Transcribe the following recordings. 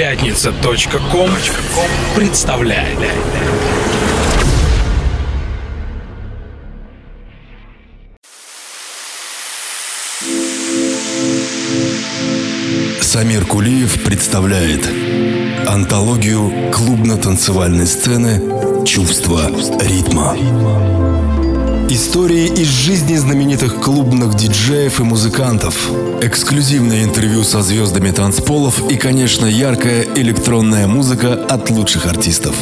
Пятница.ком представляет. Самир Кулиев представляет антологию клубно-танцевальной сцены «Чувство ритма». Истории из жизни знаменитых клубных диджеев и музыкантов, эксклюзивное интервью со звездами танцполов и, конечно, яркая электронная музыка от лучших артистов.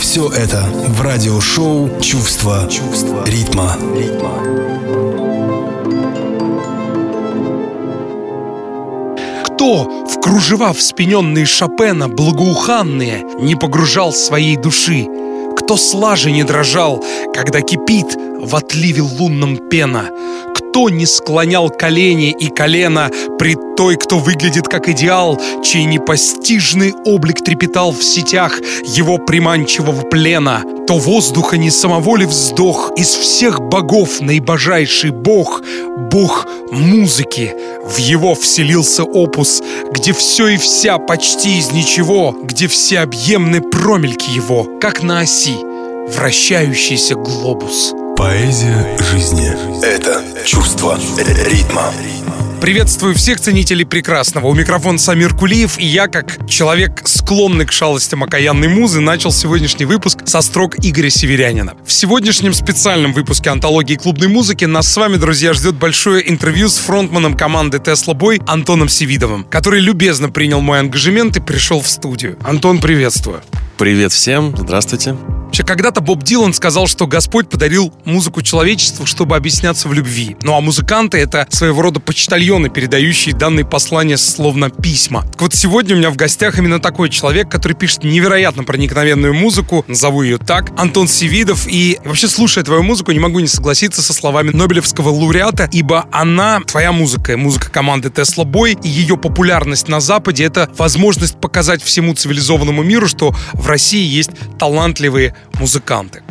Все это в радиошоу «Чувство, ритма». Кто в кружева вспененные Шопена благоуханные не погружал своей души? Кто слаже не дрожал, когда кипит в отливе лунном пена? Кто не склонял колени и колено пред той, кто выглядит как идеал, чей непостижный облик трепетал в сетях его приманчивого плена? То воздуха не самоволи вздох, из всех богов наибожайший бог, бог музыки. В его вселился опус, где все и вся почти из ничего, где все объемны промельки его, как на оси вращающийся глобус. Поэзия жизни – это чувство ритма. Приветствую всех ценителей прекрасного. У микрофона Самир Кулиев, и я, как человек, склонный к шалостям окаянной музы, начал сегодняшний выпуск со строк Игоря Северянина. В сегодняшнем специальном выпуске антологии клубной музыки нас с вами, друзья, ждет большое интервью с фронтманом команды Tesla Boy Антоном Севидовым, который любезно принял мой ангажемент и пришел в студию. Антон, приветствую. Привет всем, здравствуйте. Вообще, когда-то Боб Дилан сказал, что Господь подарил музыку человечеству, чтобы объясняться в любви. Ну а музыканты — это своего рода почтальоны, передающие данные послания словно письма. Так вот, сегодня у меня в гостях именно такой человек, который пишет невероятно проникновенную музыку, назову ее так, Антон Севидов. И вообще, слушая твою музыку, не могу не согласиться со словами Нобелевского лауреата, ибо она, твоя музыка, музыка команды Tesla Boy и ее популярность на Западе — это возможность показать всему цивилизованному миру, что в России есть талантливые музыканты.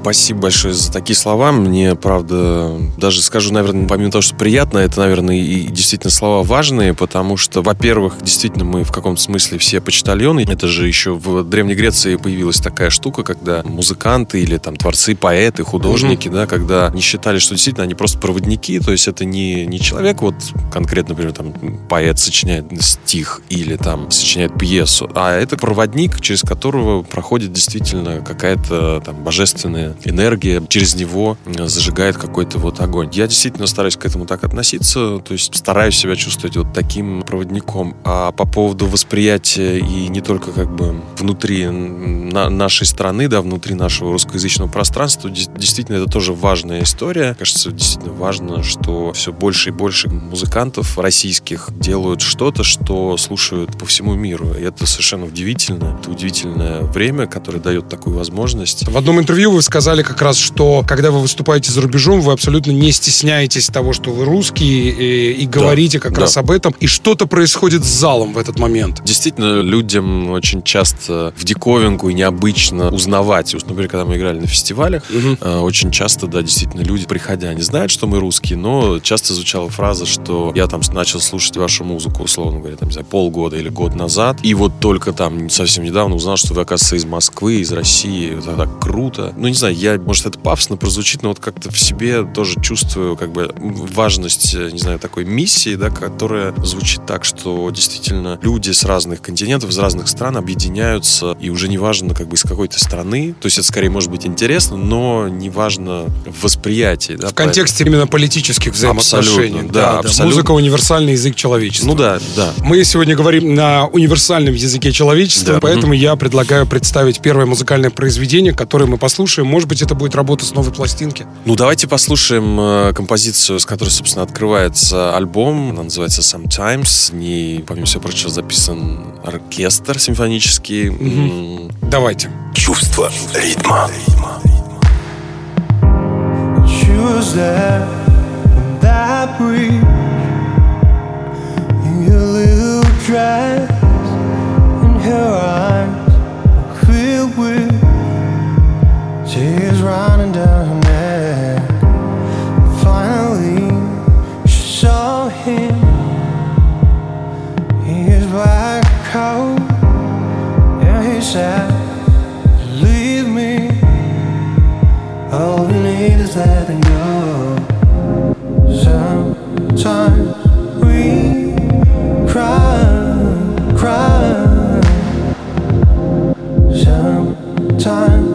Спасибо большое за такие слова. Мне, правда, даже скажу, наверное, помимо того, что приятно, это, наверное, и действительно слова важные, потому что, во-первых, действительно мы в каком-то смысле все почтальоны. Это же еще в Древней Греции появилась такая штука, когда музыканты или там творцы, поэты, художники, mm-hmm. да, когда не считали, что действительно они просто проводники, то есть это не, не человек, вот конкретно, например, там поэт сочиняет стих или там сочиняет пьесу, а это проводник, через которого проходит действительно какая-то там божественная энергия через него э, зажигает какой-то вот огонь. Я действительно стараюсь к этому так относиться, то есть стараюсь себя чувствовать вот таким проводником. А по поводу восприятия и не только как бы внутри на нашей страны, да, внутри нашего русскоязычного пространства, действительно это тоже важная история. Кажется, действительно важно, что все больше и больше музыкантов российских делают что-то, что слушают по всему миру. И это совершенно удивительно. Это удивительное время, которое дает такую возможность. В одном интервью вы сказали как раз, что когда вы выступаете за рубежом, вы абсолютно не стесняетесь того, что вы русские, и, и говорите да, как да. раз об этом. И что-то происходит с залом в этот момент. Действительно, людям очень часто в диковинку и необычно узнавать. Например, когда мы играли на фестивалях, угу. очень часто, да, действительно, люди, приходя, они знают, что мы русские, но часто звучала фраза, что я там начал слушать вашу музыку, условно говоря, там, не знаю, полгода или год назад, и вот только там совсем недавно узнал, что оказывается, из Москвы, из России. Это так круто. Ну, не знаю, я, может, это пафосно прозвучит, но вот как-то в себе тоже чувствую как бы важность, э, не знаю, такой миссии, да, которая звучит так, что действительно люди с разных континентов, из разных стран объединяются, и уже не важно как бы из какой-то страны, то есть это скорее может быть интересно, но не важно в восприятии. Да, в контексте именно политических взаимоотношений. Абсолютно, да, да, абсолютно. Музыка — универсальный язык человечества. Ну да, да. Мы сегодня говорим на универсальном языке человечества, да. поэтому mm-hmm. я предлагаю представить первое музыкальное произведение, которое мы послушаем. Может быть, это будет работа с новой пластинки. Ну, давайте послушаем э, композицию, с которой, собственно, открывается альбом. Она называется Sometimes. В ней, помимо всего прочего, записан оркестр симфонический. Угу. Давайте. Чувство ритма. dress and her eyes running down her neck. Finally, she saw him. His black coat you said, leave me. All we need is letting go. Sometimes we cry, cry. Sometimes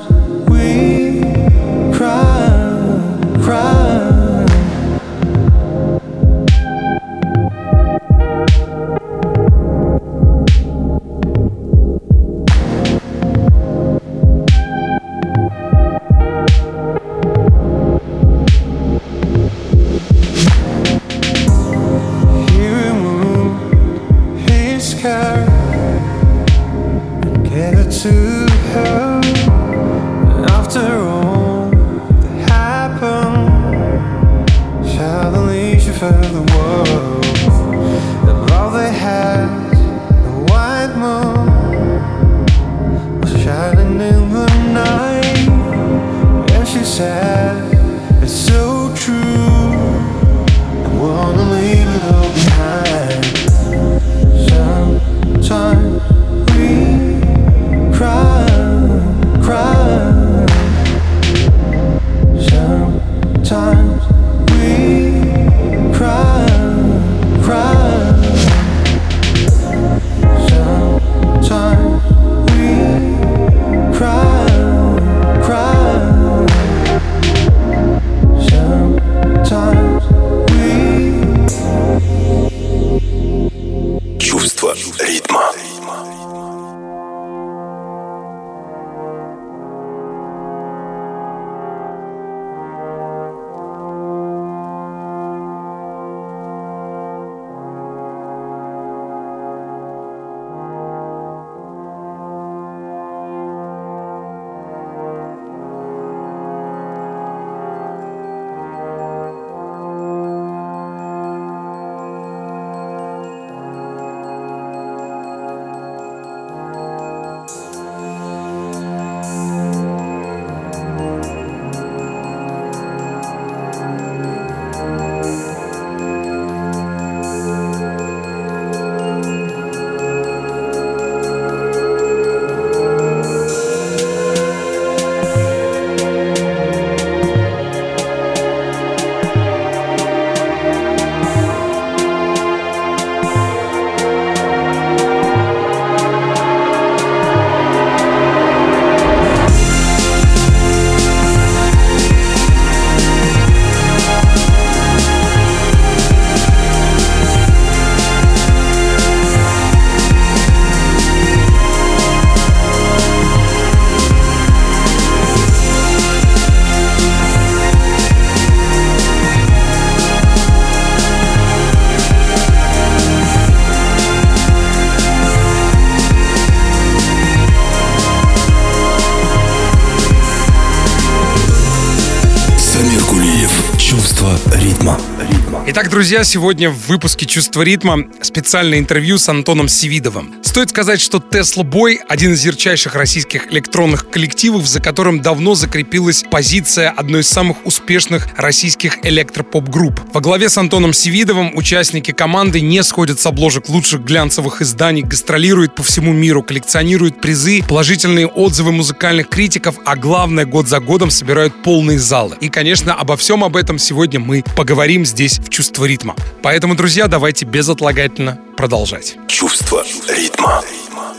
друзья, сегодня в выпуске «Чувство ритма» специальное интервью с Антоном Севидовым. Стоит сказать, что Tesla Boy — один из ярчайших российских электронных коллективов, за которым давно закрепилась позиция одной из самых успешных российских электропоп-групп. Во главе с Антоном Севидовым участники команды не сходят с обложек лучших глянцевых изданий, гастролируют по всему миру, коллекционируют призы, положительные отзывы музыкальных критиков, а главное, год за годом собирают полные залы. И, конечно, обо всем об этом сегодня мы поговорим здесь в «Чувство ритма». Поэтому, друзья, давайте безотлагательно продолжать. Чувство ритма.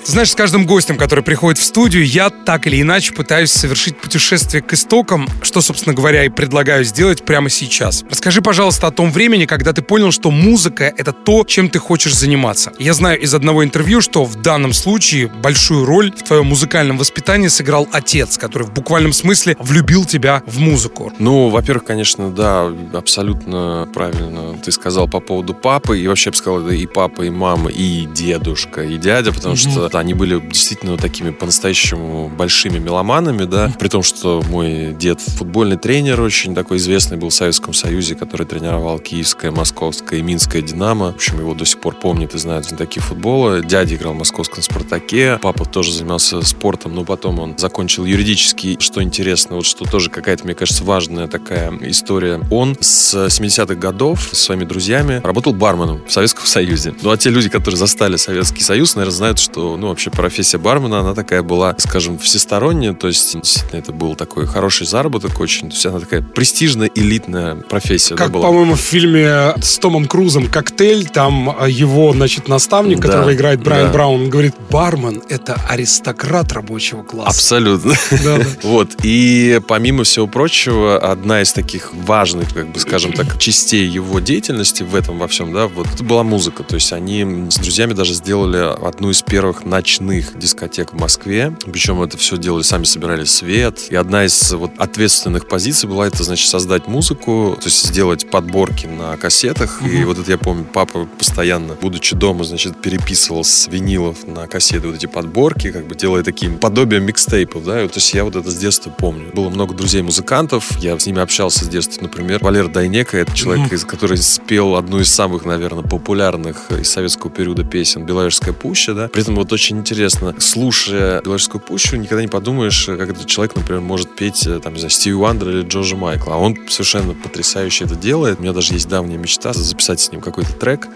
Ты знаешь, с каждым гостем, который приходит в студию, я так или иначе пытаюсь совершить путешествие к истокам, что, собственно говоря, и предлагаю сделать прямо сейчас. Расскажи, пожалуйста, о том времени, когда ты понял, что музыка — это то, чем ты хочешь заниматься. Я знаю из одного интервью, что в данном случае большую роль в твоем музыкальном воспитании сыграл отец, который в буквальном смысле влюбил тебя в музыку. Ну, во-первых, конечно, да, абсолютно правильно ты сказал по поводу папы. И вообще, я бы сказал, это и папа, и мама, и дедушка, и дядя, потому что да, они были действительно такими по-настоящему большими меломанами, да, при том, что мой дед футбольный тренер очень такой известный был в Советском Союзе, который тренировал Киевское, Московское и Минское Динамо. В общем, его до сих пор помнят и знают знатоки футбола. Дядя играл в московском Спартаке, папа тоже занимался спортом, но потом он закончил юридический. Что интересно, вот что тоже какая-то, мне кажется, важная такая история. Он с 70-х годов со своими друзьями работал барменом в Советском Союзе. Ну, а те люди, которые застали Советский Союз, наверное, наверное, знают, что, ну, вообще профессия бармена, она такая была, скажем, всесторонняя, то есть, действительно, это был такой хороший заработок очень, то есть она такая престижная, элитная профессия. Как, по-моему, в фильме с Томом Крузом «Коктейль», там а, его, значит, наставник, Да, которого играет Брайан да. Браун, говорит, бармен — это аристократ рабочего класса. Абсолютно. Да, да. Вот. И помимо всего прочего, одна из таких важных, как бы, скажем так, частей его деятельности в этом во всем, да, вот это была музыка. То есть они с друзьями даже сделали одну из первых ночных дискотек в Москве. Причем это все делали, сами собирали свет. И одна из вот ответственных позиций была это, значит, создать музыку, то есть сделать подборки на кассетах. И вот это я помню, папа постоянно, будучи дома, значит, переписывал с винилов на кассеты вот эти подборки, как бы делая такие подобие микстейпов, да, и то есть я вот это с детства помню. Было много друзей-музыкантов, я с ними общался с детства, например, Валер Дайнека, это человек, из, который спел одну из самых, наверное, популярных из советского периода песен «Беловежская пуща», да, при этом вот очень интересно, слушая «Беловежскую пущу», никогда не подумаешь, как этот человек, например, может петь, э, там, не знаю, Стиви Уандер или Джорджа Майкла, а он совершенно потрясающе это делает, у меня даже есть давняя мечта записать с ним какой-то трек,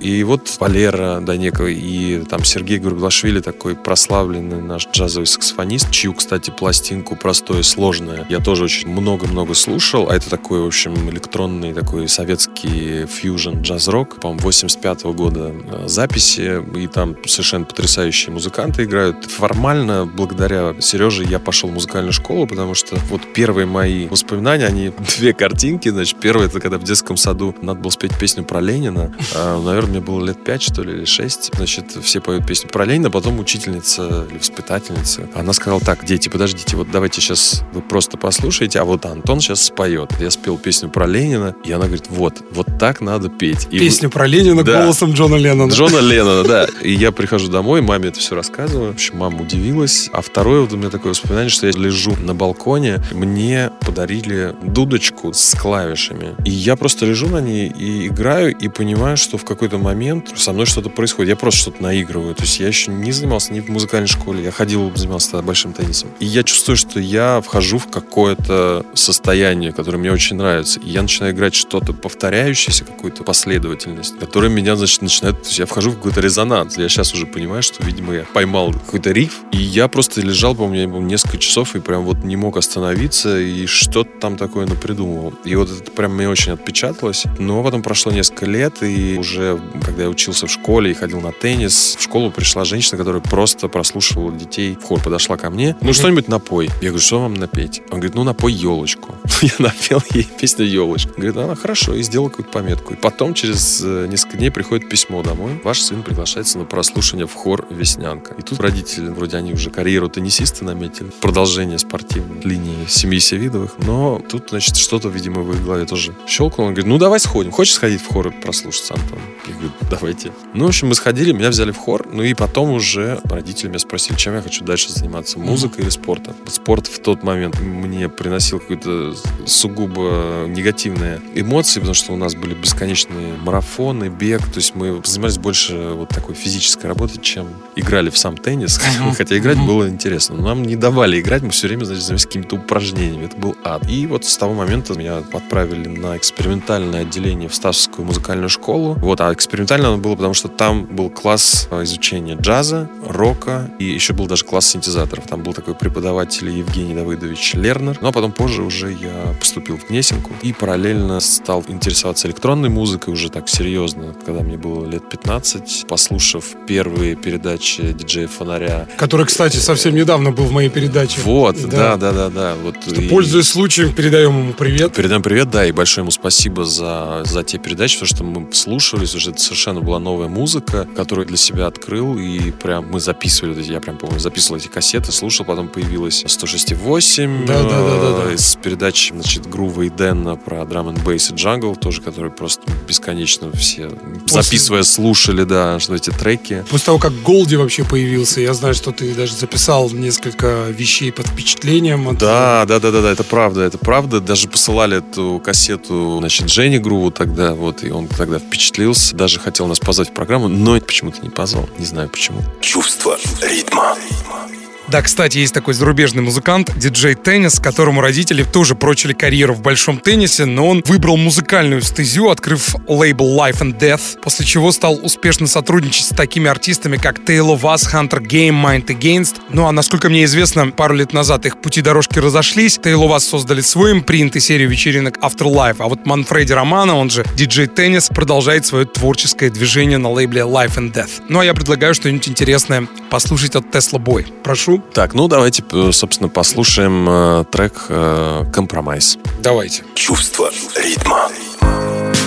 и вот Валера Данеков и там Сергей Гурглашвили, такой прославленный наш джазовый саксофонист, чью, кстати, пластинку «Простое и сложное» я тоже очень много-много слушал, а это такой, в общем, электронный такой советский фьюжн джаз-рок, по-моему, 85 года э, записи, и там совершенно потрясающие музыканты играют. Формально, благодаря Сереже, я пошел в музыкальную школу, потому что вот первые мои воспоминания, они две картинки, значит, первое, это когда в детском саду надо было спеть песню про Ленина, А, наверное, мне было лет пять, что ли, или шесть, значит, все поют песню про Ленина, потом учительница или воспитательница, она сказала, так, дети, подождите, вот давайте сейчас вы просто послушаете, а вот Антон сейчас споет. Я спел песню про Ленина, и она говорит, вот, вот так надо петь. И Песню про Ленина Да. голосом Джона Леннона. Джона Леннона, да. И я прихожу домой, маме это все рассказываю. В общем, мама удивилась. А второе вот у меня такое воспоминание, что я лежу на балконе, мне подарили дудочку с клавишами. И я просто лежу на ней и играю, и понимаю, что в какой-то момент со мной что-то происходит. Я просто что-то наигрываю. То есть я еще не занимался ни в музыкальной школе. Я ходил, занимался большим теннисом. И я чувствую, что я вхожу в какое-то состояние, которое мне очень нравится. И я начинаю играть что-то повторяющееся, какую-то последовательность, которая меня, значит, начинает... То есть я вхожу в какой-то резонанс. Я сейчас уже понимаю, что, видимо, я поймал какой-то риф, и я просто лежал, по-моему, несколько часов и прям вот не мог остановиться, и что-то там такое напридумывал. И вот это прям мне очень отпечаталось. Но потом прошло несколько лет, и уже, когда я учился в школе и ходил на теннис, в школу пришла женщина, которая просто прослушивала детей в хор, подошла ко мне. Ну, что-нибудь напой. Я говорю, что вам напеть? Он говорит, ну, напой елочку. Я напел ей песню елочка. Говорит, она хорошо, и сделал какую-то пометку. И потом, через э, несколько дней, приходит письмо домой. Ваш сын приглашается на прослушивание в хор «Веснянка». И тут родители, вроде они уже карьеру теннисиста наметили, продолжение спортивной линии семьи Севидовых. Но тут, значит, что-то, видимо, в их голове тоже щелкнуло. Он говорит, ну, давай сходим. Хочешь сходить в хор и прослушаться, Антон? Я говорю, давайте. Ну, в общем, мы сходили, меня взяли в хор. Ну, и потом уже родители меня спросили, чем я хочу дальше заниматься, музыкой или спортом. Спорт в тот момент мне приносил какую-то сугубо негативные эмоции, потому что у нас были бесконечные марафоны, бег. То есть мы занимались больше вот такой физической работой, чем играли в сам теннис. Хотя играть было интересно. Но нам не давали играть, мы все время, значит, занимались какими-то упражнениями. Это был ад. И вот с того момента меня отправили на экспериментальное отделение в Ставскую музыкальную школу. Вот, а экспериментально оно было, потому что там был класс э, изучения джаза, рока, и еще был даже класс синтезаторов. Там был такой преподаватель Евгений Давыдович Лернер. Ну, а потом позже уже я поступил в Гнесинку и параллельно стал интересоваться электронной музыкой уже так серьезно, когда мне было лет 15, послушав первые передачи диджея Фонаря. Который, кстати, совсем недавно был в моей передаче. Вот, да, да, да, да. Вот, и- Пользуясь случаем, передаем ему привет. Передаем привет, да, и большое ему спасибо за, за те передачи, потому что мы слушались, уже это совершенно была новая музыка, которую для себя открыл, и прям мы записывали, я прям помню, записывал эти кассеты, слушал, потом появилась 106.8 Да, да, да, да, да. э, из передач, значит, Грува и Дэнна про драм н бейс и джангл, тоже, которые просто бесконечно все, записывая, слушали, да, что эти треки. После того, как Голди вообще появился, я знаю, что ты даже записал несколько вещей под впечатлением. от- Да, да, да, да, да, это правда, это правда. Даже посылали эту кассету, значит, Жене Груву тогда, вот, и он тогда впечатлился, даже хотел нас позвать в программу, но почему-то не позвал, не знаю почему. Чувство ритма. Когда-то да, кстати, есть такой зарубежный музыкант, диджей Теннис, которому родители тоже прочили карьеру в большом теннисе, но он выбрал музыкальную стезю, открыв лейбл Life and Death, после чего стал успешно сотрудничать с такими артистами, как Taylor Вас, Hunter Game, Mind Against. Ну а насколько мне известно, пару лет назад их пути дорожки разошлись, Taylor Вас создали свой импринт и серию вечеринок Afterlife, а вот Манфреди Романа, он же диджей Теннис, продолжает свое творческое движение на лейбле Life and Death. Ну а я предлагаю что-нибудь интересное послушать от Tesla Boy. Прошу так, ну давайте, э, собственно, послушаем э, трек э, «Compromise». Давайте. Чувство ритма. ритма.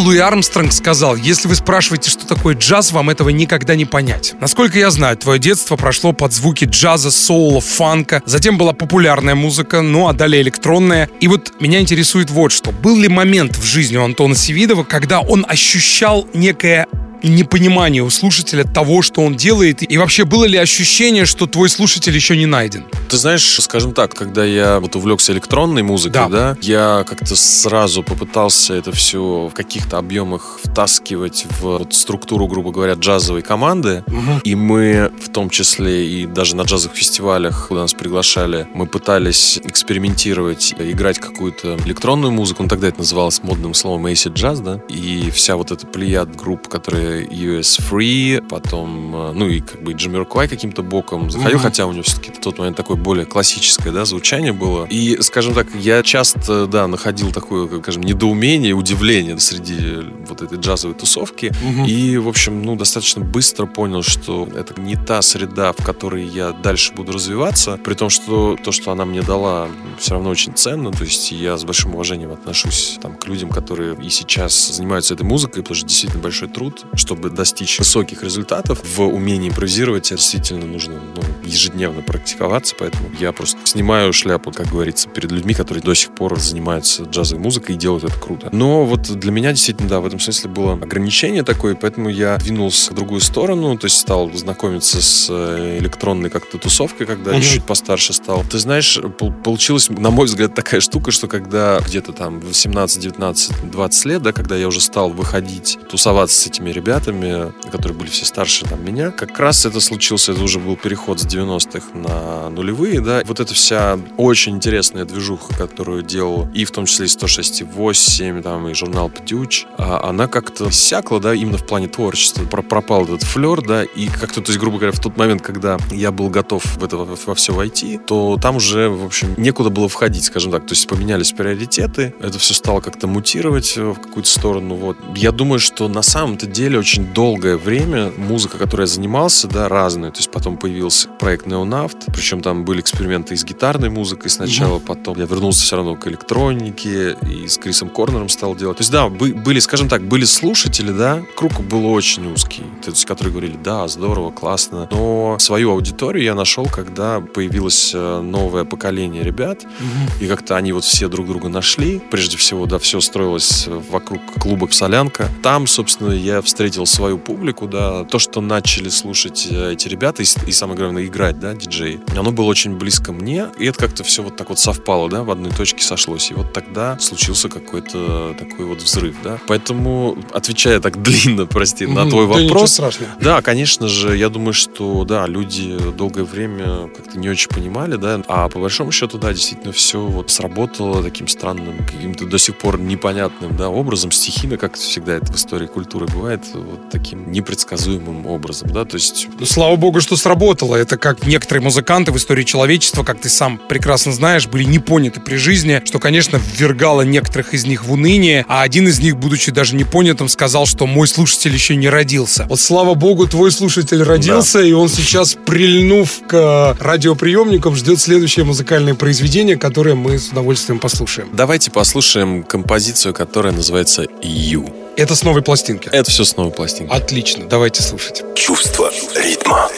Луи Армстронг сказал, если вы спрашиваете, что такое джаз, вам этого никогда не понять. Насколько я знаю, твое детство прошло под звуки джаза, соула, фанка, затем была популярная музыка, ну а далее электронная. И вот меня интересует вот что. Был ли момент в жизни у Антона Севидова, когда он ощущал некое непонимание у слушателя того, что он делает? И вообще было ли ощущение, что твой слушатель еще не найден? Ты знаешь, скажем так, когда я вот увлекся электронной музыкой, Да. да, я как-то сразу попытался это все в каких-то объемах втаскивать в вот структуру, грубо говоря, джазовой команды. И мы в том числе и даже на джазовых фестивалях, куда нас приглашали, мы пытались экспериментировать, играть какую-то электронную музыку. Ну, тогда это называлось модным словом acid джаз, да. И вся вот эта плеяд групп, которые US Free, потом, э, ну и как бы Джамирквай каким-то боком заходил, Мгм. хотя у него все-таки в тот момент такое более классическое, да, звучание было. И, скажем так, я часто, да, находил такое, скажем, недоумение, удивление среди вот этой джазовой тусовки. И, в общем, ну, достаточно быстро понял, что это не та среда, в которой я дальше буду развиваться, при том, что то, что она мне дала, все равно очень ценно, то есть я с большим уважением отношусь там, к людям, которые и сейчас занимаются этой музыкой, потому что действительно большой труд, чтобы достичь высоких результатов в умении импровизировать, действительно нужно ну, ежедневно практиковаться, поэтому я просто снимаю шляпу, как говорится, перед людьми, которые до сих пор занимаются джазовой музыкой и делают это круто. Но вот для меня действительно, да, в этом смысле было ограничение такое, поэтому я двинулся в другую сторону, то есть стал знакомиться с э, электронной как-то тусовкой, когда Мгм. чуть постарше стал. Ты знаешь, пол- получилась, на мой взгляд, такая штука, что когда где-то там 18, 19, 20 лет, да, когда я уже стал выходить, тусоваться с этими ребятами, которые были все старше там меня, как раз это случилось, это уже был переход с 90-х на нулевые, да, вот эта вся очень интересная движуха, которую делал и в том числе и 106.8, там, и журнал «Птюч», а она как-то иссякла, да, именно в плане творчества. Про- Пропал этот флер, да, и как-то, то есть, грубо говоря, в тот момент, когда я был готов в это во, во все войти, то там уже, в общем, некуда было входить, скажем так. То есть поменялись приоритеты, это все стало как-то мутировать э, в какую-то сторону. Вот. Я думаю, что на самом-то деле очень долгое время музыка, которой я занимался, да, разная. То есть потом появился проект Неонавт, причем там были эксперименты и с гитарной музыкой сначала, потом я вернулся все равно к электронике и с Крисом Корнером стал делать. То есть да, бы- были, скажем так, были слушатели, да, круг был очень узкий, то есть которые говорили, да, здорово, классно, но свою аудиторию я нашел, когда появилось э, новое поколение ребят, и как-то они вот все друг друга нашли. Прежде всего, да, все строилось вокруг клуба «Солянка». Там, собственно, я встретил свою публику, да. То, что начали слушать э, эти ребята и, и самое главное, играть, да, диджеи, оно было очень близко мне. И это как-то все вот так вот совпало, да, в одной точке сошлось. И вот тогда случился какой-то такой вот взрыв, да. Поэтому, отвечая так длинно, прости, на твой Да вопрос, да, конечно же, я думаю, что да, люди долгое время как-то не очень понимали, да, а по большому счету, да, действительно все вот сработало таким странным, каким-то до сих пор непонятным, да, образом, стихийно, как всегда это в истории культуры бывает, вот таким непредсказуемым образом, да, то есть Ну, слава богу, что сработало. Это как некоторые музыканты в истории человечества, как ты сам прекрасно знаешь, были не поняты при жизни, что, конечно, ввергало некоторых из них в уныние, а один из них, будучи даже не понятым, сказал, что мой слушатель еще не родился. Вот слава богу, твой слушатель родился, и он сейчас, прильнув к радиоприемникам, ждет следующее музыкальное произведение, которое мы с удовольствием послушаем. давайте послушаем композицию, которая называется «Ю». Это с новой пластинки. Это все с новой пластинки. Отлично, давайте слушать. Чувство ритма.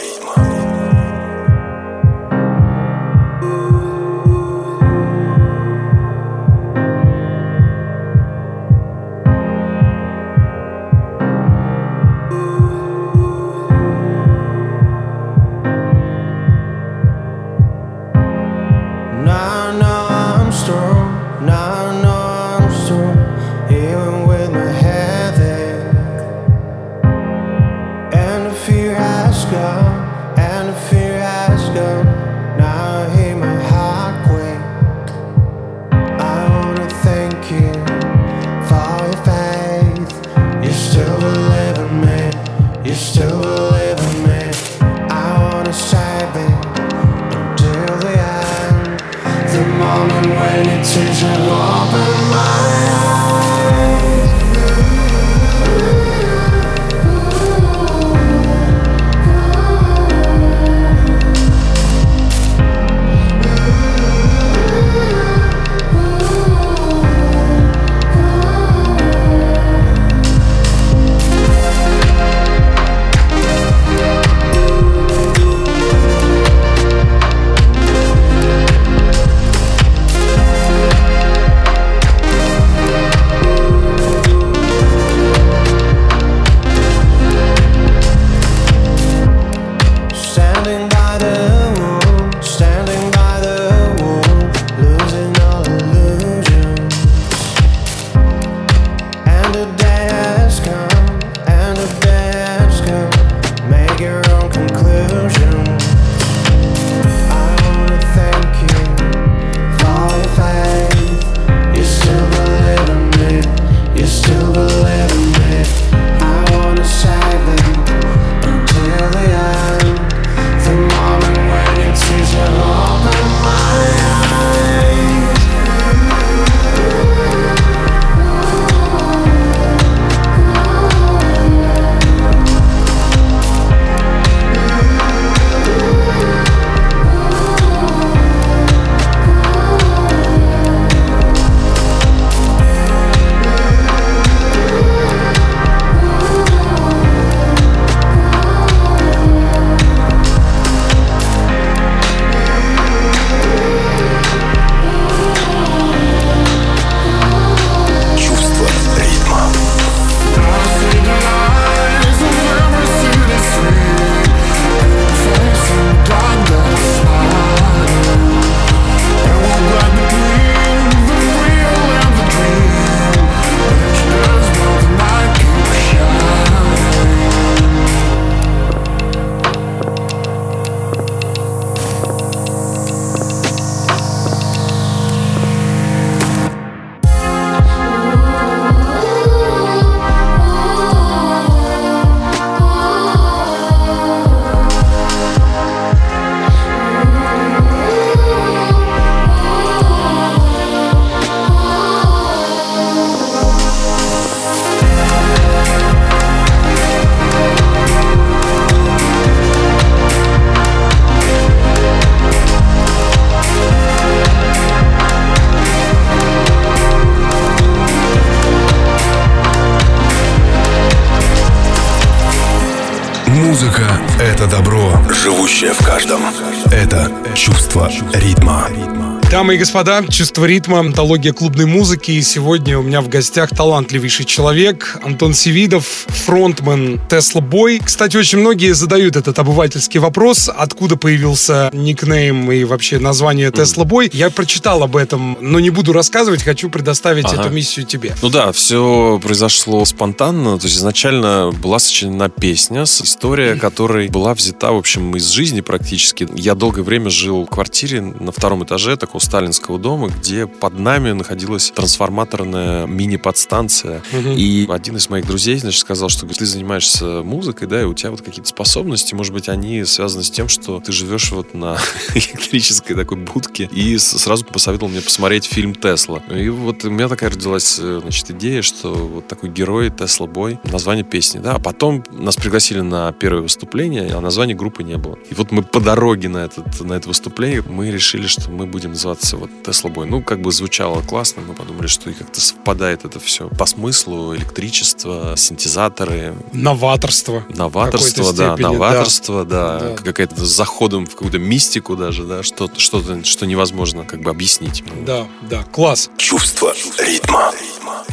Дамы и господа, чувство ритма, антология клубной музыки. И сегодня у меня в гостях талантливейший человек Антон Севидов, фронтмен Tesla Boy. Кстати, очень многие задают этот обывательский вопрос, откуда появился никнейм и вообще название Tesla Boy. Я прочитал об этом, но не буду рассказывать, хочу предоставить Ага. эту миссию тебе. Ну да, все произошло спонтанно. То есть изначально была сочинена песня, с- история которой была взята, в общем, из жизни практически. Я долгое время жил в квартире на втором этаже такого сталинского дома, где под нами находилась трансформаторная мини-подстанция. И один из моих друзей, значит, сказал, что ты занимаешься музыкой, да, и у тебя вот какие-то способности, может быть, они связаны с тем, что ты живешь вот на электрической такой будке. И сразу посоветовал мне посмотреть фильм «Тесла». И вот у меня такая родилась, э, значит, идея, что вот такой герой Тесла Бой, название песни, да. А потом нас пригласили на первое выступление, а названия группы не было. И вот мы по дороге на, этот, на это выступление, мы решили, что мы будем называться вот Тесла Бой. Ну, как бы звучало классно, мы подумали, что и как-то совпадает это все по смыслу, электричество, синтезаторы, Новаторство. Новаторство, да, степени, да. новаторство, да, Да. какая-то с заходом в какую-то мистику даже, да, что-то, что-то, что невозможно как бы объяснить. Да, да, класс. Чувство ритма.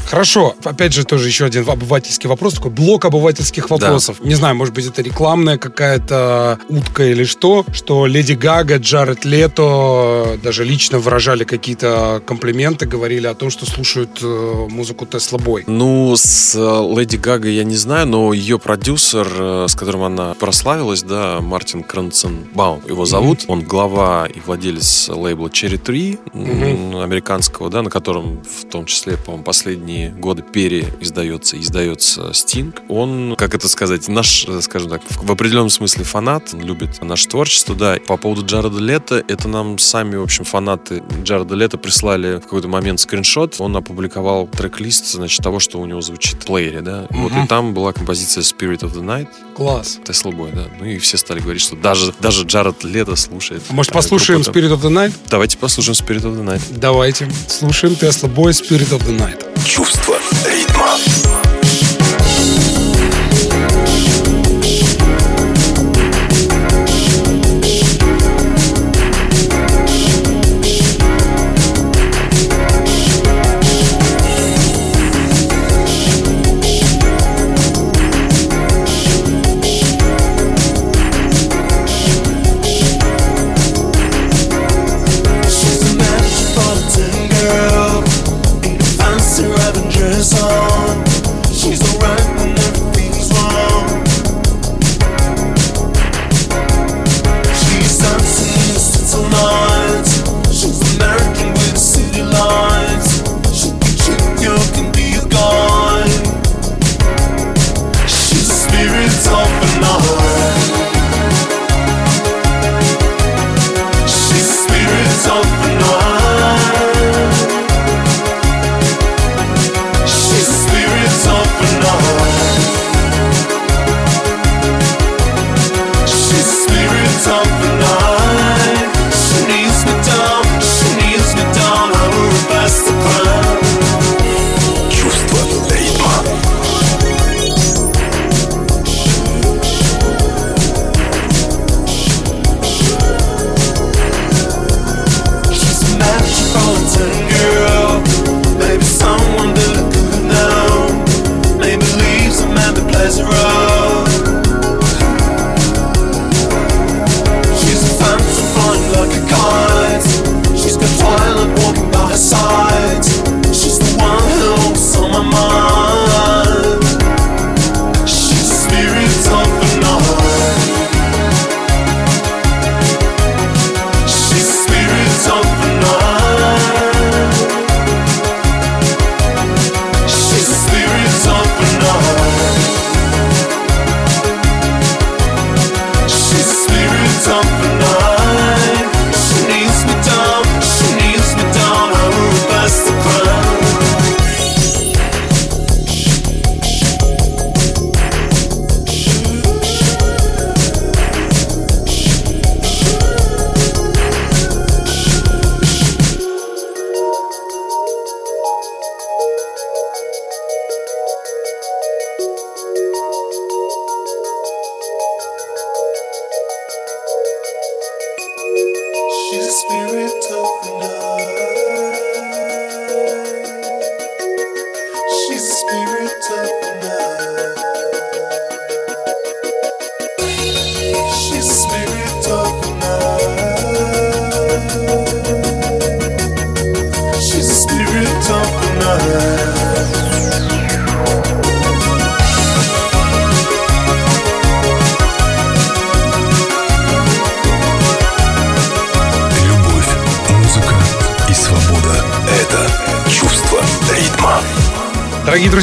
Хорошо, опять же, тоже еще один обывательский вопрос, такой блок обывательских вопросов. Не знаю, может быть, это рекламная какая-то утка или что, что Леди Гага, Джаред Лето даже лично выражали какие-то комплименты, говорили о том, что слушают э, музыку Тесла Бой. Ну, с э, Леди Гагой я не знаю, но ее продюсер, э, с которым она прославилась, да, Мартин Кранценбаум его зовут. Он глава и владелец лейбла Cherry 3 м, американского, да, на котором в том числе, по-моему, последние годы переиздается, издается Sting. Он, как это сказать, наш, скажем так, в в определенном смысле фанат, он любит наше творчество, да. По поводу Джареда Лето, это нам сами, в общем, фанаты Джареда Лето прислали в какой-то момент скриншот. Он опубликовал трек-лист, значит, того, что у него звучит в плеере, да. Вот и там была композиция Spirit of the Night, Класс. Tesla Boy, да. Ну и все стали говорить, что даже, даже Джаред Лето слушает. А Может, э, послушаем Spirit of the Night? Давайте послушаем Spirit of the Night. Давайте. Слушаем Тесла Бой Spirit of the Night. Чувство ритма.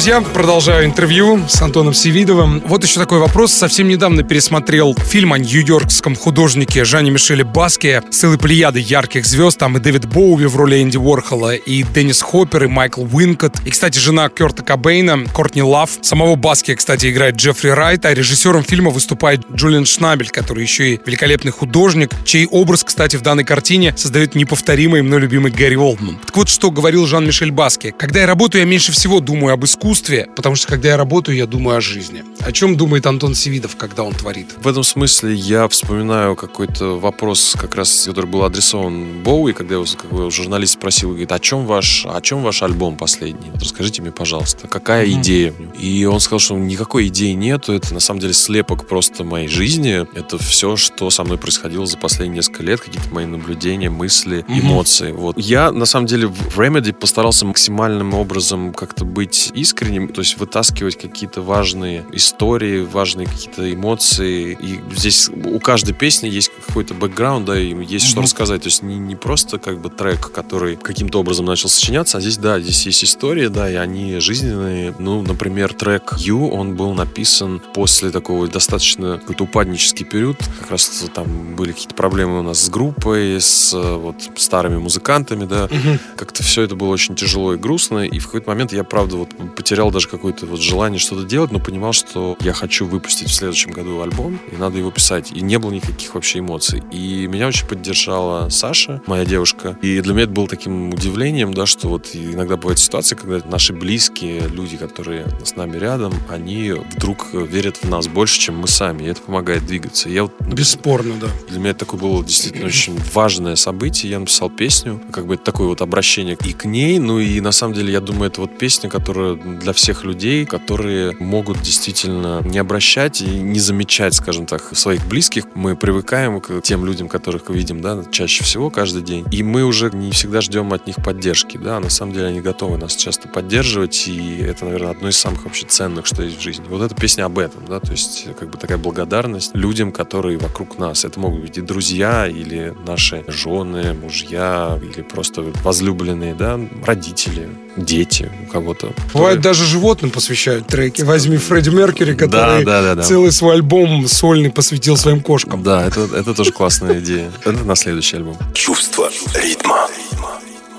Друзья, продолжаю интервью с Антоном Севидовым. Вот еще такой вопрос. Совсем недавно пересмотрел фильм о нью-йоркском художнике Жанне Мишеле Баскии с целой плеядой ярких звезд. Там и Дэвид Боуви в роли Энди Уорхола, и Деннис Хоппер, и Майкл Уинкот, и, кстати, жена Керта Кобейна, Кортни Лав. Самого Баскию, кстати, играет Джеффри Райт, а режиссером фильма выступает Джулиан Шнабель, который еще и великолепный художник, чей образ, кстати, в данной картине создает неповторимый мной любимый Гэри Олдман. Так вот, что говорил Жан-Мишель Баския. Когда я работаю, я меньше всего думаю об искусстве, потому что когда я работаю, я думаю о жизни. О чем думает Антон Севидов, когда он творит? В этом смысле я вспоминаю какой-то вопрос, как раз, который был адресован Боуи, когда его как бы, журналист спросил, говорит, о чем ваш, о чем ваш альбом последний? Вот расскажите мне, пожалуйста, какая mm-hmm. идея? И он сказал, что никакой идеи нету, это на самом деле слепок просто моей жизни, это все, что со мной происходило за последние несколько лет, какие-то мои наблюдения, мысли, mm-hmm. эмоции. Вот. Я, на самом деле, в Remedy постарался максимальным образом как-то быть искренним, то есть вытаскивать какие-то важные истории, важные какие-то эмоции. И здесь у каждой песни есть какой-то бэкграунд, да, и есть mm-hmm. что рассказать. То есть не, не просто как бы трек, который каким-то образом начал сочиняться, а здесь, да, здесь есть история, да, и они жизненные. Ну, например, трек You, он был написан после такого достаточно какой-то упаднический период. Как раз там были какие-то проблемы у нас с группой, с вот старыми музыкантами, да. Mm-hmm. Как-то все это было очень тяжело и грустно. И в какой-то момент я, правда, вот потерял даже какое-то вот желание что-то делать, но понимал, что я хочу выпустить в следующем году альбом, и надо его писать. И не было никаких вообще эмоций. И меня очень поддержала Саша, моя девушка. И для меня это было таким удивлением, да, что вот иногда бывают ситуации, когда наши близкие, люди, которые с нами рядом, они вдруг верят в нас больше, чем мы сами. И это помогает двигаться. Я вот, Бесспорно, да. Для меня это такое было действительно очень важное событие. Я написал песню, как бы такое вот обращение и к ней. Ну и на самом деле, я думаю, это вот песня, которая для всех людей, которые могут действительно не обращать и не замечать, скажем так, своих близких. Мы привыкаем к тем людям, которых видим, да, чаще всего каждый день. И мы уже не всегда ждем от них поддержки, да. На самом деле они готовы нас часто поддерживать, и это, наверное, одно из самых вообще ценных, что есть в жизни. Вот эта песня об этом, да, то есть как бы такая благодарность людям, которые вокруг нас. Это могут быть и друзья, или наши жены, мужья, или просто возлюбленные, да, родители, дети у кого-то. Бывает, даже животным посвящают треки. Возьми Фредди Меркьюри, который да, да, да, целый свой альбом сольный посвятил своим кошкам. Да, это, это тоже классная идея. Это на следующий альбом. Чувство ритма.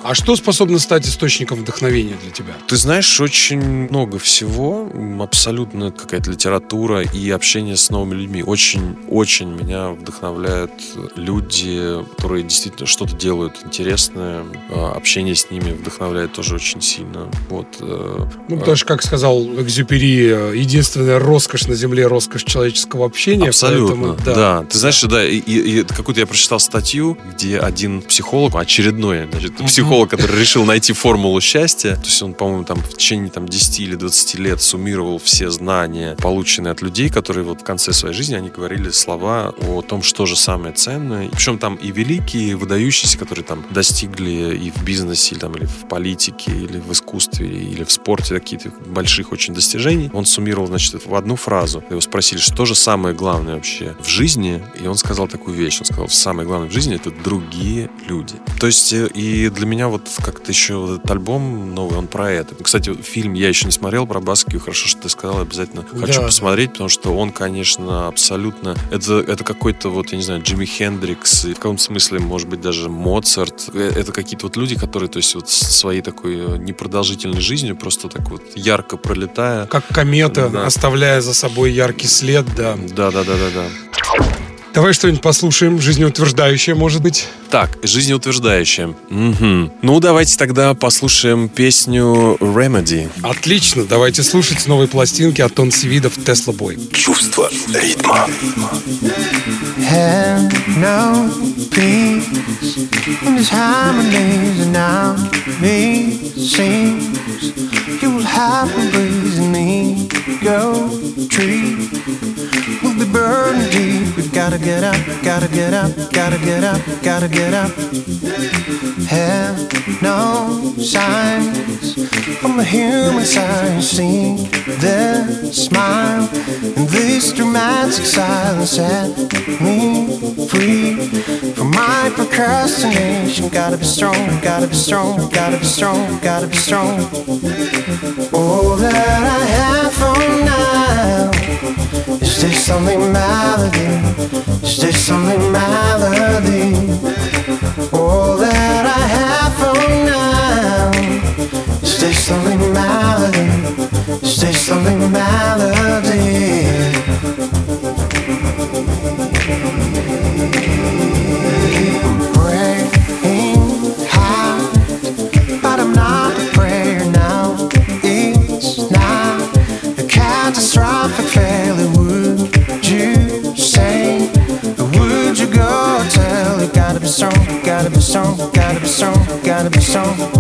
А что способно стать источником вдохновения для тебя? Ты знаешь, очень много всего. Абсолютно какая-то литература и общение с новыми людьми. Очень-очень меня вдохновляют люди, которые действительно что-то делают интересное. А, общение с ними вдохновляет тоже очень сильно. Вот. Э, ну, потому что, как сказал Экзюпери, единственная роскошь на Земле — роскошь человеческого общения. Абсолютно, поэтому, да. да. Ты знаешь, да, и, и какую-то я прочитал статью, где один психолог, очередной, значит, психолог психолог, который решил найти формулу счастья. То есть он, по-моему, там в течение там, 10 или 20 лет суммировал все знания, полученные от людей, которые вот в конце своей жизни, они говорили слова о том, что же самое ценное. Причем там и великие, и выдающиеся, которые там достигли и в бизнесе, или, там, или в политике, или в искусстве, или в спорте какие-то больших очень достижений. Он суммировал, значит, в одну фразу. Его спросили, что же самое главное вообще в жизни? И он сказал такую вещь. Он сказал, самое главное в жизни — это другие люди. То есть э, и для меня вот как-то еще вот этот альбом новый, он про это. Кстати, фильм я еще не смотрел про Баскию, хорошо, что ты сказал, обязательно хочу да. посмотреть, потому что он, конечно, абсолютно... Это, это какой-то вот, я не знаю, Джимми Хендрикс, и в каком смысле, может быть, даже Моцарт. Э, это какие-то вот люди, которые, то есть вот своей такой э, непродолжительной жизнью просто так вот ярко пролетая. Как комета, да. оставляя за собой яркий след, да. Да, да, да, да, да. Давай что-нибудь послушаем, жизнеутверждающее, может быть. Так, жизнеутверждающее. Угу. Ну, давайте тогда послушаем песню Remedy. Отлично, давайте слушать с новой пластинки от Тон Сивидов Тесла Бой. Чувство ритма. Had no peace in these harmonies and now me seems you will have to breathe me go be burned deep. We gotta get up, gotta get up, gotta get up, gotta get up. Have no signs from the human side. See their smile in this dramatic silence. Set me free from my procrastination. Gotta be strong, gotta be strong, gotta be strong, gotta be strong. All that something melody, there's something melody. All that I have for now, there's something melody, there's something melody. Gotta be strong.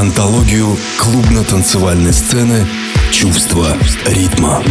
Антологию клубно-танцевальной сцены «Чувство ритма».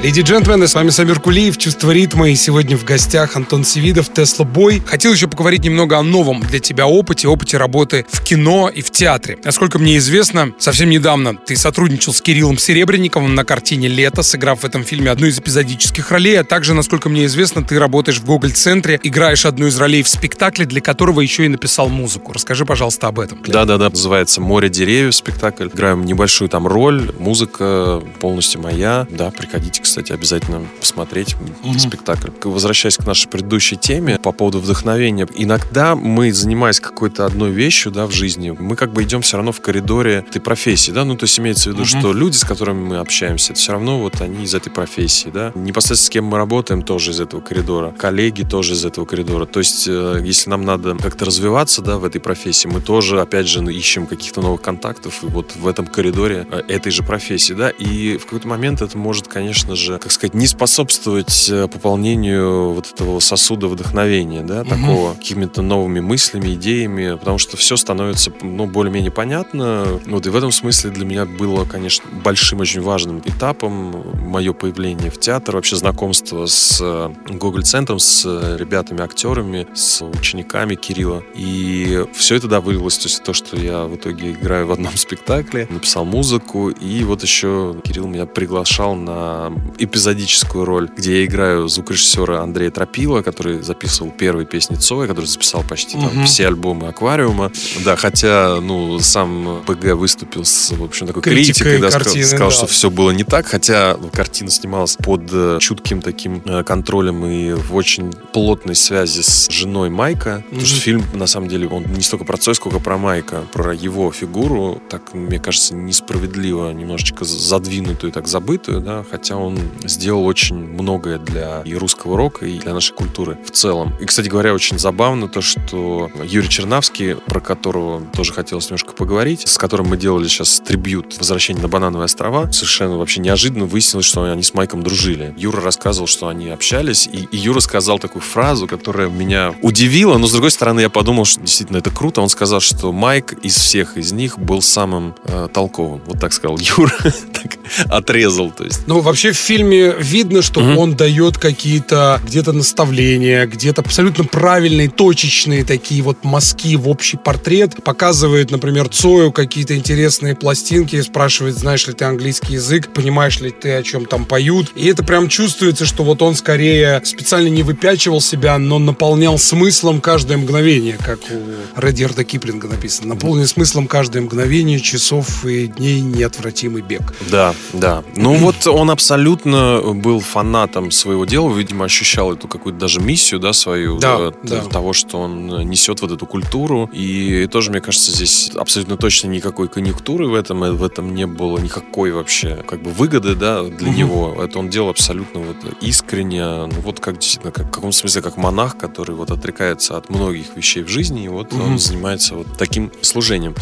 Леди и джентльмены, с вами Самир Кулиев, «Чувство ритма», и сегодня в гостях Антон Севидов, Тесла Бой. Хотел еще поговорить немного о новом для тебя опыте, опыте работы в кино и в театре. Насколько мне известно, совсем недавно ты сотрудничал с Кириллом Серебренниковым на картине «Лето», сыграв в этом фильме одну из эпизодических ролей, а также, насколько мне известно, ты работаешь в Гоголь-центре, играешь одну из ролей в спектакле, для которого еще и написал музыку. Расскажи, пожалуйста, об этом. Да-да-да, называется «Море деревьев» спектакль. Играем небольшую там роль, музыка полностью моя. Да, приходите, кстати, обязательно посмотреть спектакль. Возвращаясь к нашей предыдущей теме по поводу вдохновения. Иногда мы, занимаясь какой-то одной вещью, да, в жизни, мы как бы идем все равно в коридоре этой профессии, да, ну, то есть имеется в виду, что люди, с которыми мы общаемся, это все равно вот они из этой профессии, да. Непосредственно с кем мы работаем, тоже из этого коридора. Коллеги тоже из этого коридора. То есть, э, если нам надо как-то развиваться, да, в этой профессии, мы тоже, опять же, ищем каких-то новых контактов вот в этом коридоре э, этой же профессии, да, и в какой-то момент это может, конечно же, как сказать, не способствовать э, пополнению вот этого сосуда вдохновения, да, такого какими-то новыми мыслями, идеями, потому что все становится, ну, более-менее понятно. Вот и в этом смысле для меня было, конечно, большим, очень важным этапом мое появление в театр, вообще знакомство с э, Гоголь-центром, с э, ребятами-актерами, с учениками Кирилла. И все это, да, вылилось, то есть то, что я в итоге играю в одном спектакле, написал музыку, и вот еще Кирилл меня приглашал на эпизодическую роль, где я играю звукорежиссера Андрея Тропила, который записывал первые песни Цоя, который записал почти там все альбомы Аквариума. Да, хотя, ну, сам ПГ выступил с, в общем, такой Критикой критикой, да, картины, сказал, да. что все было не так, хотя картина снималась под э, чутким таким э, контролем и в очень плотной связи с женой Майка. Потому что фильм, на самом деле, он не столько про Цоя, сколько про Майка, про его фигуру. Так, мне кажется, несправедливо немножечко задвинутую, так забытую, да, хотя он сделал очень многое для и русского рока, и для нашей культуры в целом. И, кстати говоря, очень забавно то, что Юрий Чернавский, про которого тоже хотелось немножко поговорить, с которым мы делали сейчас трибют «Возвращение на Банановые острова», совершенно вообще неожиданно выяснилось, что они с Майком дружили. Юра рассказывал, что они общались, и, и Юра сказал такую фразу, которая меня удивила, но, с другой стороны, я подумал, что действительно это круто. Он сказал, что Майк из всех из них был самым э, толковым. Вот так сказал Юра. так отрезал, то есть. Ну, вообще фильме видно, что он дает какие-то где-то наставления, где-то абсолютно правильные, точечные такие вот мазки в общий портрет. Показывает, например, Цою какие-то интересные пластинки, спрашивает, знаешь ли ты английский язык, понимаешь ли ты, о чем там поют. И это прям чувствуется, что вот он скорее специально не выпячивал себя, но наполнял смыслом каждое мгновение, как у Редьярда Киплинга написано. Наполнен смыслом каждое мгновение, часов и дней неотвратимый бег. Да, да. Ну вот он абсолютно был фанатом своего дела, видимо, ощущал эту какую-то даже миссию, да, свою, Да, э, да. того, что он несет вот эту культуру. И тоже, мне кажется, здесь абсолютно точно никакой конъюнктуры в этом, э, в этом не было никакой вообще как бы выгоды, да, для него. Это он делал абсолютно вот искренне, ну вот как действительно, как, в каком смысле, как монах, который вот отрекается от многих вещей в жизни, и вот он занимается вот таким служением.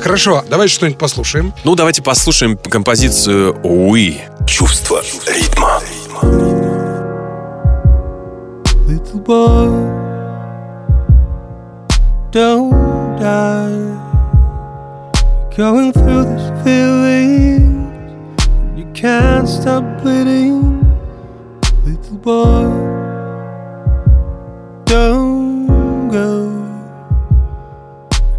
Хорошо, давай что-нибудь послушаем. Ну, давайте послушаем композицию «We». Чувство ритма. Little boy, don't die. Going through this feeling, you can't stop bleeding. Little boy, don't go.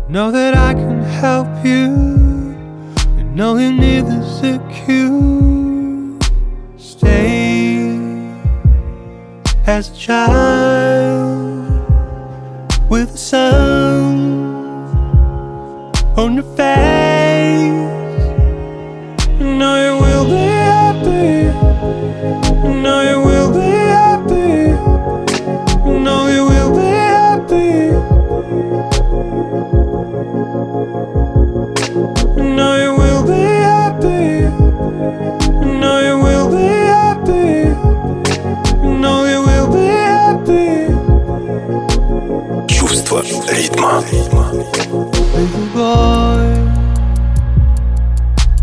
Know that I can help you. I know you need the secure. Stay as a child with the sun on your face. You know you will be happy. You know you will be happy. You know you will be happy. You know you will be happy. Чувство ритма. Little boy,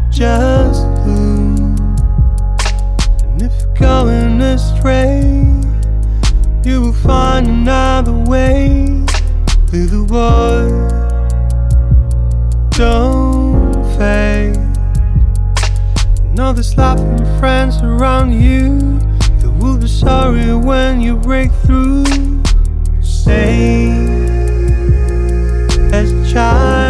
just look. And if you're going astray, you will find another way. Little boy, don't fade. Know there's laughing friends around you that will be sorry when you break through. Stay as child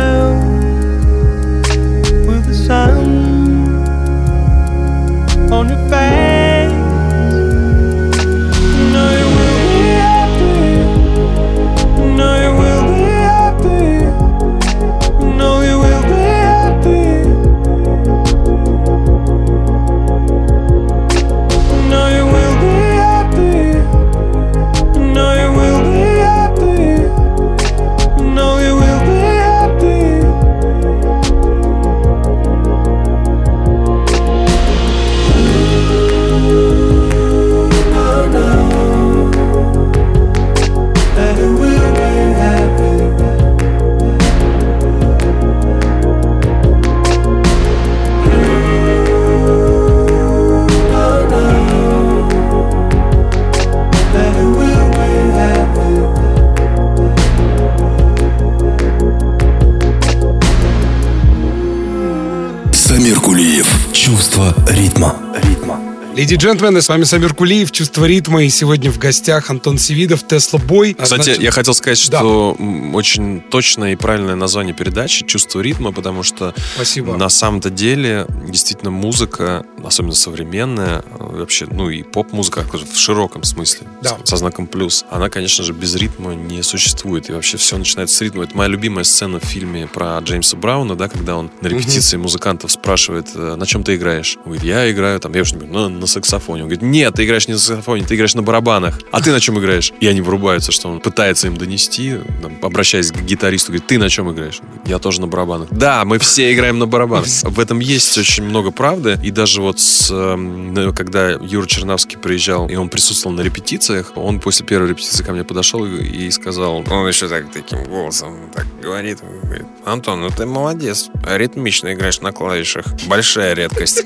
Леди и джентльмены, с вами Самир Кулиев, «Чувство ритма», и сегодня в гостях Антон Севидов, Тесла Бой. А, Кстати, значит, я хотел сказать, Да. что м, очень точное и правильное название передачи «Чувство ритма», потому что Спасибо. на самом-то деле действительно музыка, особенно современная, э, вообще, ну и поп-музыка в широком смысле, Да. со знаком плюс, она, конечно же, без ритма не существует. И вообще все начинается с ритма. Это моя любимая сцена в фильме про Джеймса Брауна, да, когда он на репетиции музыкантов спрашивает, э, на чем ты играешь? Он говорит, я играю там, я уж не помню, «Ну, на саксофоне. Он говорит, нет, ты играешь не на саксофоне, ты играешь на барабанах. А ты на чем играешь? И они врубаются, что он пытается им донести, там, обращаясь к гитаристу, говорит, ты на чем играешь? Он говорит, я тоже на барабанах. Да, мы все играем на барабанах. В этом есть очень много правды. И даже вот с, эм, когда Юра Чернавский приезжал, и он присутствовал на репетициях, он после первой репетиции ко мне подошел и, сказал, он еще так таким голосом так говорит, говорит, Антон, ну ты молодец, ритмично играешь на клавишах. Большая редкость.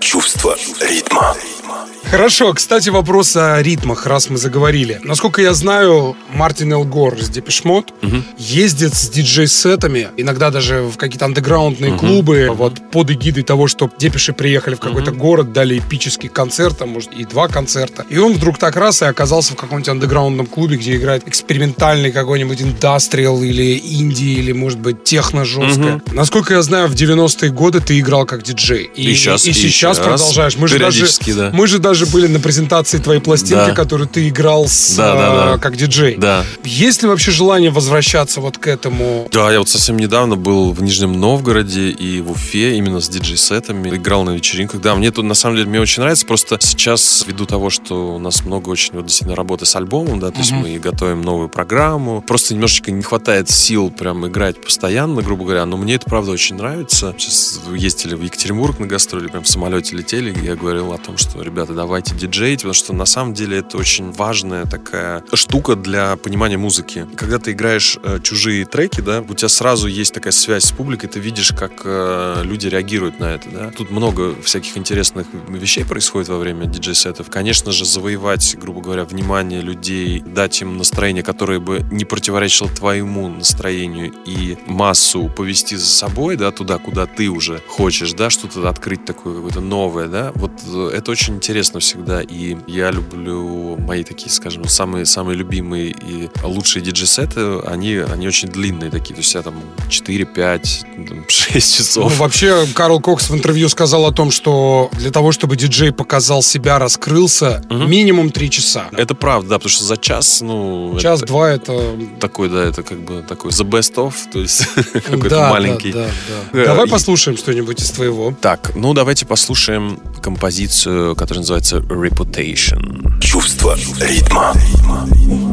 Чувство ритма. Хорошо, кстати, вопрос о ритмах, раз мы заговорили. Насколько я знаю, Мартин Элгор из Депешмот ездит с диджей-сетами, иногда даже в какие-то андеграундные клубы, вот под эгидой того, что Депеши приехали в какой-то город, дали эпический концерт, а может и два концерта. И он вдруг так раз и оказался в каком-нибудь андеграундном клубе, где играет экспериментальный какой-нибудь индастриал или инди, или, может быть, техно жесткое. Насколько я знаю, в 90-е годы ты играл как диджей. И щас- и, и сейчас щас. продолжаешь. Мы же даже, да. мы же даже были на презентации твоей пластинки, Да. которую ты играл с, Да, да, а, да. как диджей. Да. Есть ли вообще желание возвращаться вот к этому? Да, я вот совсем недавно был в Нижнем Новгороде и в Уфе именно с диджей-сетами. Играл на вечеринках. Да, мне тут на самом деле мне очень нравится. Просто сейчас, ввиду того, что у нас много очень вот действительно работы с альбомом, да, то есть мы готовим новую программу. Просто немножечко не хватает сил прям играть постоянно, грубо говоря. Но мне это правда очень нравится. Сейчас ездили в Екатеринбург на гастроли, прям в самолете летели. Я говорил о том, что, ребята, давайте диджеить, потому что на самом деле это очень важная такая штука для понимания музыки. Когда ты играешь э, чужие треки, да, у тебя сразу есть такая связь с публикой, ты видишь, как э, люди реагируют на это, да. Тут много всяких интересных вещей происходит во время диджей-сетов. Конечно же, завоевать, грубо говоря, внимание людей, дать им настроение, которое бы не противоречило твоему настроению и массу повести за собой, да, туда, куда ты уже хочешь, да, что-то открыть такое какое-то новое, да. Вот э, это очень интересно всегда, и я люблю мои такие, скажем, самые самые любимые и лучшие диджей-сеты, они они очень длинные такие, то есть я там 4, 5, 6 Ну, часов. вообще, Карл Кокс в интервью сказал о том, что для того, чтобы диджей показал себя, раскрылся, минимум три часа. Это правда, да, потому что за час, ну, это Час-два это... такой, да, это как бы такой the best of, то есть какой-то Да, маленький. да, да, да. Э, Давай и- послушаем что-нибудь из твоего. Так, ну давайте послушаем композицию, которая называется Reputation. Чувство ритма.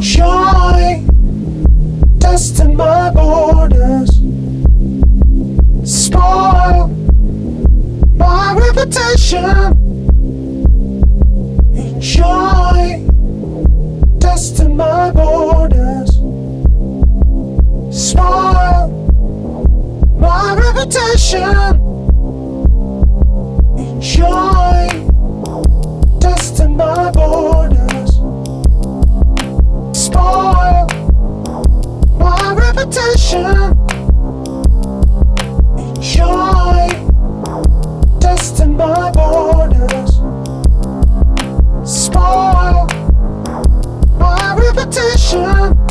joy, testing my borders, spoil my reputation. Enjoy, testing my borders, spoil my reputation. Enjoy, testing my borders spoil my reputation. Enjoy testing my borders. Spoil my reputation.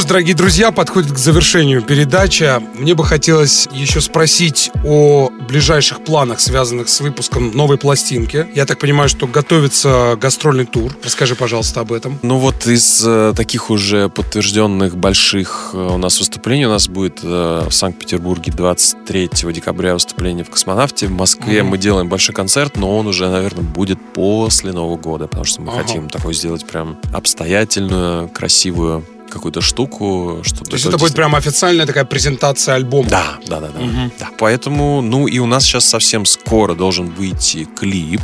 Что ж, дорогие друзья, подходит к завершению передача. Мне бы хотелось еще спросить о ближайших планах, связанных с выпуском новой пластинки. Я так понимаю, что готовится гастрольный тур. Расскажи, пожалуйста, об этом. Ну вот из э, таких уже подтвержденных больших э, у нас выступлений у нас будет э, в Санкт-Петербурге 23 декабря выступление в Космонавте. В Москве Мгм. мы делаем большой концерт, но он уже, наверное, будет после Нового года, потому что мы Ага. хотим такой сделать прям обстоятельную, красивую какую-то штуку, чтобы То есть это будет прям официальная такая презентация альбома. Да, да, да, да. Мгм. да. Поэтому, ну и у нас сейчас совсем скоро должен выйти клип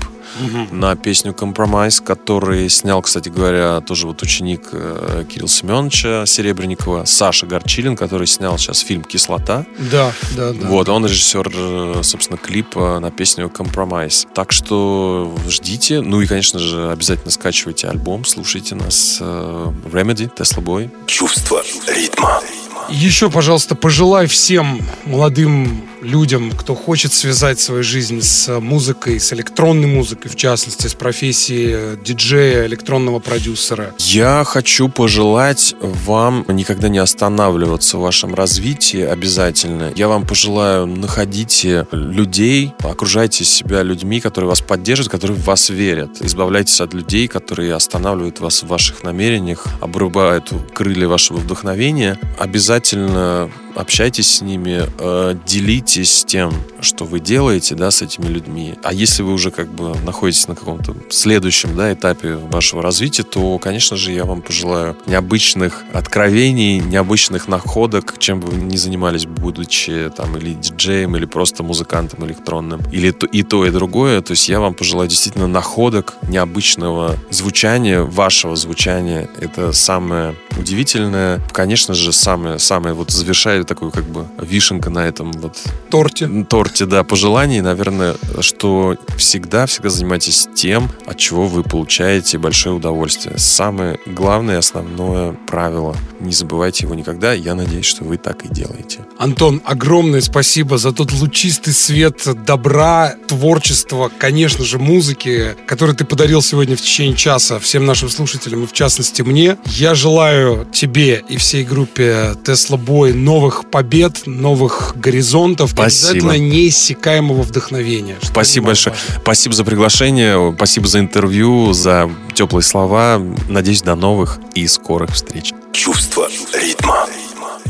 На песню «Compromise», который снял, кстати говоря, тоже вот ученик э, Кирилла Семеновича Серебренникова, Саша Горчилин, который снял сейчас фильм «Кислота». Да, да, да. Вот, он режиссер, э, собственно, клипа на песню «Compromise». Так что ждите. Ну и, конечно же, обязательно скачивайте альбом, слушайте нас. э, Remedy, Tesla Boy. Чувство ритма. Еще, пожалуйста, пожелай всем молодым людям, кто хочет связать свою жизнь с музыкой, с электронной музыкой, в частности, с профессией диджея, электронного продюсера. Я хочу пожелать вам никогда не останавливаться в вашем развитии обязательно. Я вам пожелаю, находите людей, окружайте себя людьми, которые вас поддерживают, которые в вас верят. Избавляйтесь от людей, которые останавливают вас в ваших намерениях, обрубают крылья вашего вдохновения. Обязательно общайтесь с ними, э, делитесь тем, что вы делаете, да, с этими людьми. А если вы уже как бы находитесь на каком-то следующем, да, этапе вашего развития, то, конечно же, я вам пожелаю необычных откровений, необычных находок, чем бы вы ни занимались, будучи там или диджеем, или просто музыкантом электронным, или то, и то, и другое. То есть я вам пожелаю действительно находок, необычного звучания, вашего звучания. Это самое удивительное. Конечно же, самое, самое вот завершает такую как бы вишенка на этом вот Торте. торте, да, пожеланий, наверное, что всегда-всегда занимайтесь тем, от чего вы получаете большое удовольствие. Самое главное и основное правило. Не забывайте его никогда. Я надеюсь, что вы так и делаете. Антон, огромное спасибо за тот лучистый свет добра, творчества, конечно же, музыки, который ты подарил сегодня в течение часа всем нашим слушателям и в частности мне. Я желаю тебе и всей группе Tesla Boy новых побед, новых горизонтов, Спасибо. обязательно неиссякаемого вдохновения. Спасибо большое. немаловажно. Спасибо за приглашение, спасибо за интервью, за теплые слова. Надеюсь, до новых и скорых встреч. Чувство ритма.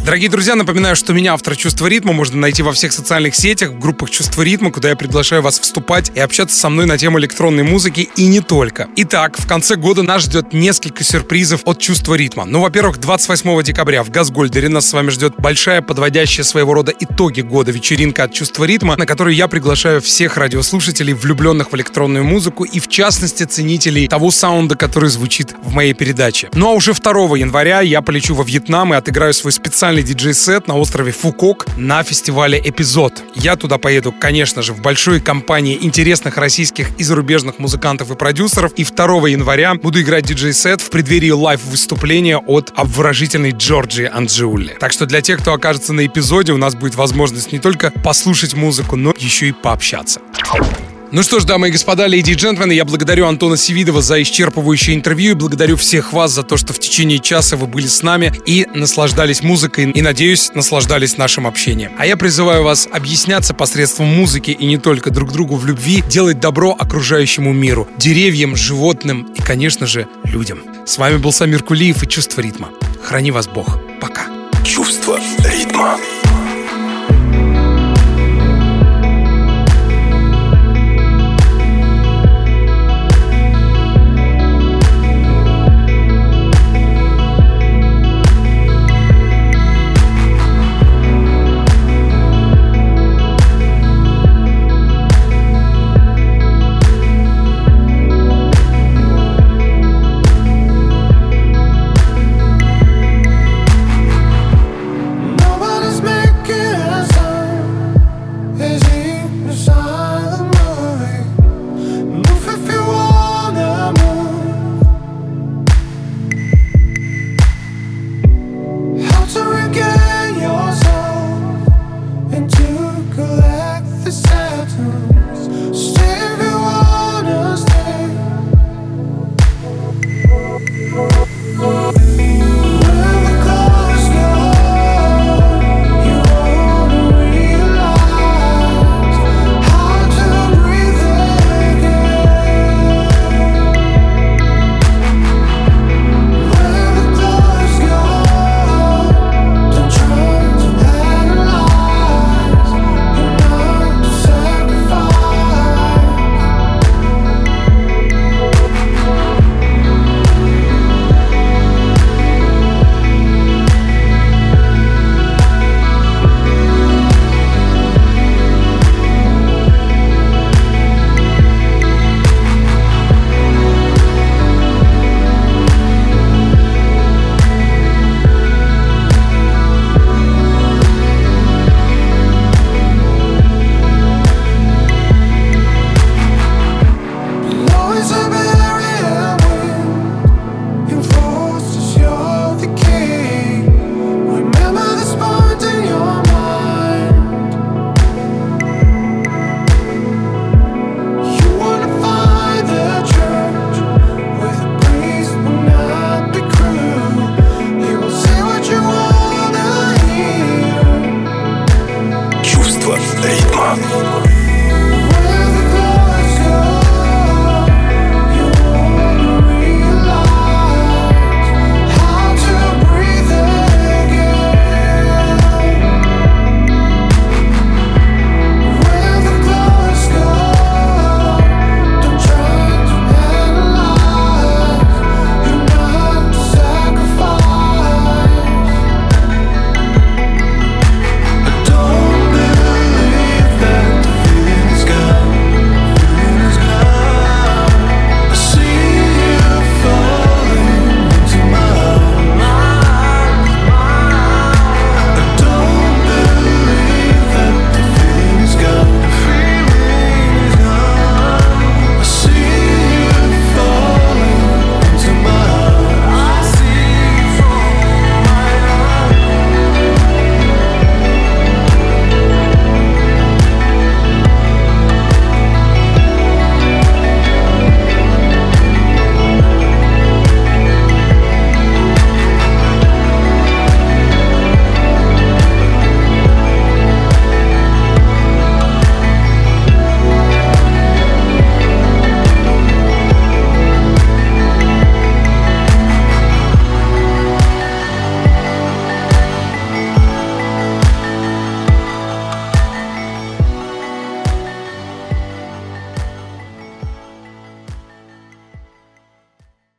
Дорогие друзья, напоминаю, что меня, автор «Чувства ритма», можно найти во всех социальных сетях, в группах «Чувство ритма», куда я приглашаю вас вступать и общаться со мной на тему электронной музыки и не только. Итак, в конце года нас ждет несколько сюрпризов от «Чувства ритма». Ну, во-первых, 28 декабря в Газгольдере нас с вами ждет большая, подводящая своего рода итоги года вечеринка от «Чувства ритма», на которую я приглашаю всех радиослушателей, влюбленных в электронную музыку и, в частности, ценителей того саунда, который звучит в моей передаче. Ну а уже 2 января я полечу во Вьетнам и отыграю свой специальный диджей-сет на острове Фукок на фестивале «Эпизод». Я туда поеду, конечно же, в большой компании интересных российских и зарубежных музыкантов и продюсеров. И 2 января буду играть диджей-сет в преддверии лайв-выступления от обворожительной Джорджии Анджиулли. Так что для тех, кто окажется на эпизоде, у нас будет возможность не только послушать музыку, но еще и пообщаться. Ну что ж, дамы и господа, леди и джентльмены, я благодарю Антона Севидова за исчерпывающее интервью и благодарю всех вас за то, что в течение часа вы были с нами и наслаждались музыкой и, надеюсь, наслаждались нашим общением. А я призываю вас объясняться посредством музыки и не только друг другу в любви, делать добро окружающему миру, деревьям, животным и, конечно же, людям. С вами был Самир Кулиев и Чувство ритма. Храни вас Бог. Пока. Чувство ритма.